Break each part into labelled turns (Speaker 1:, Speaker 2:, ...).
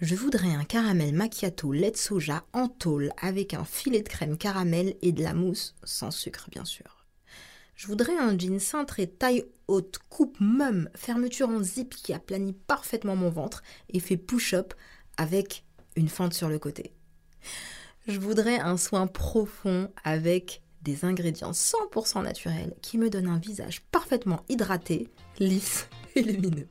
Speaker 1: Je voudrais un caramel macchiato lait de soja en tôle avec un filet de crème caramel et de la mousse sans sucre bien sûr. Je voudrais un jean cintré taille haute, coupe mum, fermeture en zip qui aplanit parfaitement mon ventre et fait push-up avec une fente sur le côté. Je voudrais un soin profond avec des ingrédients 100% naturels qui me donnent un visage parfaitement hydraté, lisse et lumineux.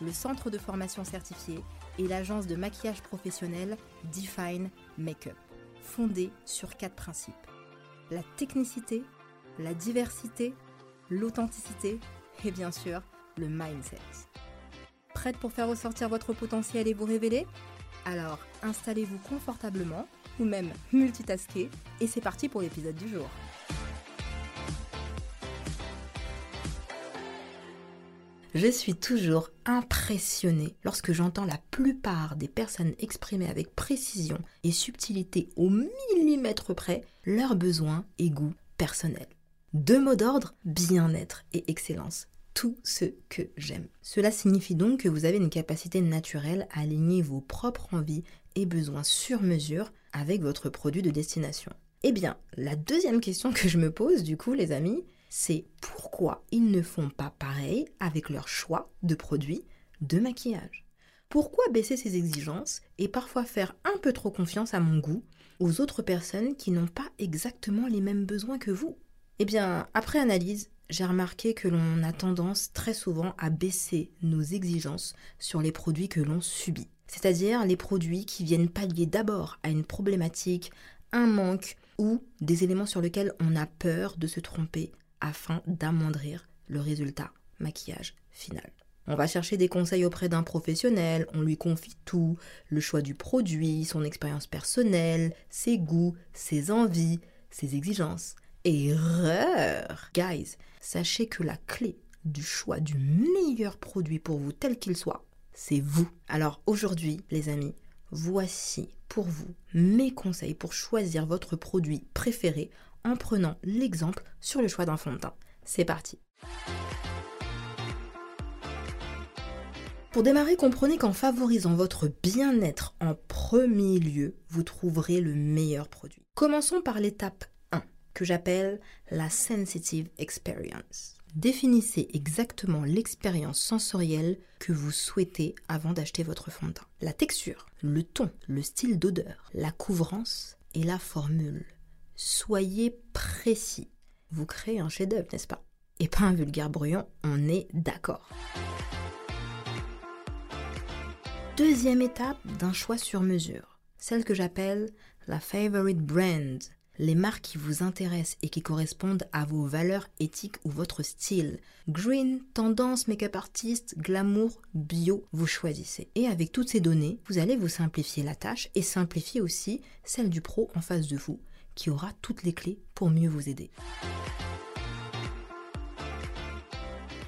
Speaker 1: le centre de formation certifié et l'agence de maquillage professionnel Define Makeup, fondée sur quatre principes. La technicité, la diversité, l'authenticité et bien sûr le mindset. Prête pour faire ressortir votre potentiel et vous révéler? Alors installez-vous confortablement ou même multitasker et c'est parti pour l'épisode du jour. Je suis toujours impressionnée lorsque j'entends la plupart des personnes exprimer avec précision et subtilité au millimètre près leurs besoins et goûts personnels. Deux mots d'ordre, bien-être et excellence. Tout ce que j'aime. Cela signifie donc que vous avez une capacité naturelle à aligner vos propres envies et besoins sur mesure avec votre produit de destination. Eh bien, la deuxième question que je me pose, du coup, les amis, c'est pourquoi ils ne font pas pareil avec leur choix de produits de maquillage. Pourquoi baisser ses exigences et parfois faire un peu trop confiance à mon goût aux autres personnes qui n'ont pas exactement les mêmes besoins que vous? Eh bien, après analyse, j'ai remarqué que l'on a tendance très souvent à baisser nos exigences sur les produits que l'on subit. C'est-à-dire les produits qui viennent pallier d'abord à une problématique, un manque ou des éléments sur lesquels on a peur de se tromper afin d'amoindrir le résultat maquillage final. On va chercher des conseils auprès d'un professionnel, on lui confie tout, le choix du produit, son expérience personnelle, ses goûts, ses envies, ses exigences. Erreur Guys, sachez que la clé du choix du meilleur produit pour vous tel qu'il soit, c'est vous. Alors aujourd'hui, les amis, voici pour vous mes conseils pour choisir votre produit préféré en prenant l'exemple sur le choix d'un fond de teint. C'est parti Pour démarrer, comprenez qu'en favorisant votre bien-être en premier lieu, vous trouverez le meilleur produit. Commençons par l'étape 1, que j'appelle la sensitive experience. Définissez exactement l'expérience sensorielle que vous souhaitez avant d'acheter votre fond de teint. La texture, le ton, le style d'odeur, la couvrance et la formule. Soyez précis. Vous créez un chef-d'œuvre, n'est-ce pas? Et pas un vulgaire brouillon, on est d'accord. Deuxième étape d'un choix sur mesure, celle que j'appelle la favorite brand, les marques qui vous intéressent et qui correspondent à vos valeurs éthiques ou votre style. Green, tendance, make-up artiste, glamour, bio, vous choisissez. Et avec toutes ces données, vous allez vous simplifier la tâche et simplifier aussi celle du pro en face de vous qui aura toutes les clés pour mieux vous aider.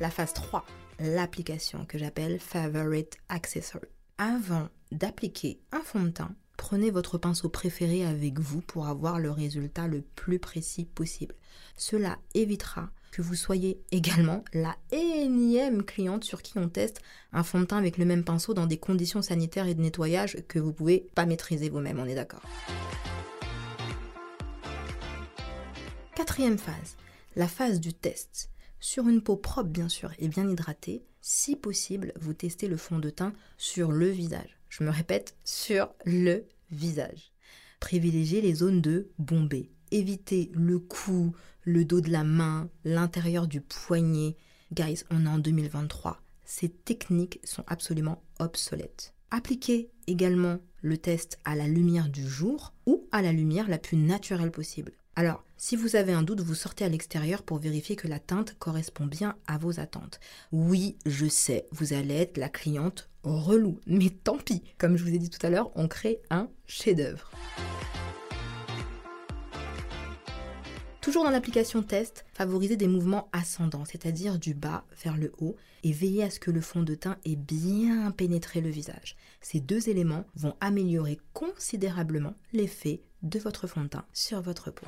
Speaker 1: La phase 3, l'application que j'appelle Favorite Accessory. Avant d'appliquer un fond de teint, prenez votre pinceau préféré avec vous pour avoir le résultat le plus précis possible. Cela évitera que vous soyez également la énième cliente sur qui on teste un fond de teint avec le même pinceau dans des conditions sanitaires et de nettoyage que vous pouvez pas maîtriser vous-même, on est d'accord. Quatrième phase, la phase du test. Sur une peau propre bien sûr et bien hydratée, si possible, vous testez le fond de teint sur le visage. Je me répète, sur le visage. Privilégiez les zones de bombée. Évitez le cou, le dos de la main, l'intérieur du poignet. Guys, on est en 2023. Ces techniques sont absolument obsolètes. Appliquez également le test à la lumière du jour ou à la lumière la plus naturelle possible. Alors, si vous avez un doute, vous sortez à l'extérieur pour vérifier que la teinte correspond bien à vos attentes. Oui, je sais, vous allez être la cliente relou, mais tant pis. Comme je vous ai dit tout à l'heure, on crée un chef-d'œuvre. Toujours dans l'application test, favorisez des mouvements ascendants, c'est-à-dire du bas vers le haut, et veillez à ce que le fond de teint ait bien pénétré le visage. Ces deux éléments vont améliorer considérablement l'effet de votre fond de teint sur votre peau.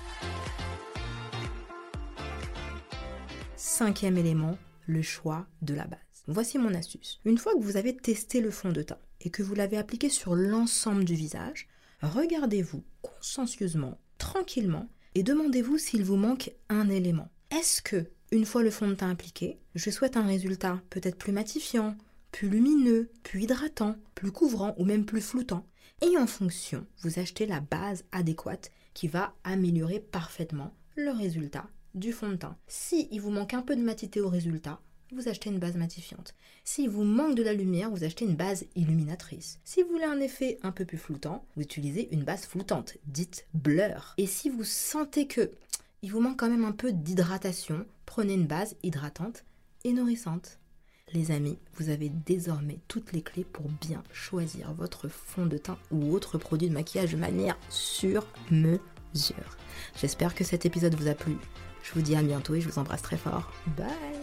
Speaker 1: Cinquième élément, le choix de la base. Voici mon astuce. Une fois que vous avez testé le fond de teint et que vous l'avez appliqué sur l'ensemble du visage, regardez-vous consciencieusement, tranquillement, et demandez-vous s'il vous manque un élément. Est-ce que, une fois le fond de teint appliqué, je souhaite un résultat peut-être plus matifiant, plus lumineux, plus hydratant, plus couvrant ou même plus floutant? Et en fonction, vous achetez la base adéquate qui va améliorer parfaitement le résultat du fond de teint. Si il vous manque un peu de matité au résultat, vous achetez une base matifiante. Si vous manque de la lumière, vous achetez une base illuminatrice. Si vous voulez un effet un peu plus floutant, vous utilisez une base floutante, dite blur. Et si vous sentez que il vous manque quand même un peu d'hydratation, prenez une base hydratante et nourrissante. Les amis, vous avez désormais toutes les clés pour bien choisir votre fond de teint ou autre produit de maquillage de manière sur mesure. J'espère que cet épisode vous a plu. Je vous dis à bientôt et je vous embrasse très fort. Bye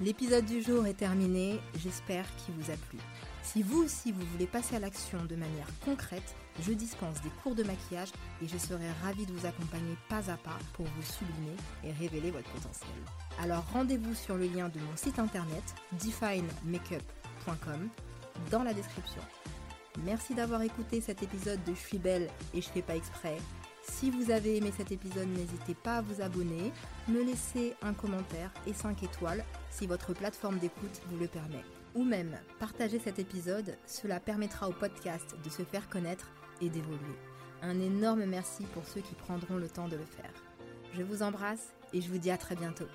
Speaker 1: L'épisode du jour est terminé, j'espère qu'il vous a plu. Si vous aussi vous voulez passer à l'action de manière concrète, je dispense des cours de maquillage et je serai ravie de vous accompagner pas à pas pour vous sublimer et révéler votre potentiel. Alors rendez-vous sur le lien de mon site internet definemakeup.com dans la description. Merci d'avoir écouté cet épisode de Je suis belle et je fais pas exprès. Si vous avez aimé cet épisode, n'hésitez pas à vous abonner, me laisser un commentaire et 5 étoiles si votre plateforme d'écoute vous le permet. Ou même partager cet épisode, cela permettra au podcast de se faire connaître et d'évoluer. Un énorme merci pour ceux qui prendront le temps de le faire. Je vous embrasse et je vous dis à très bientôt.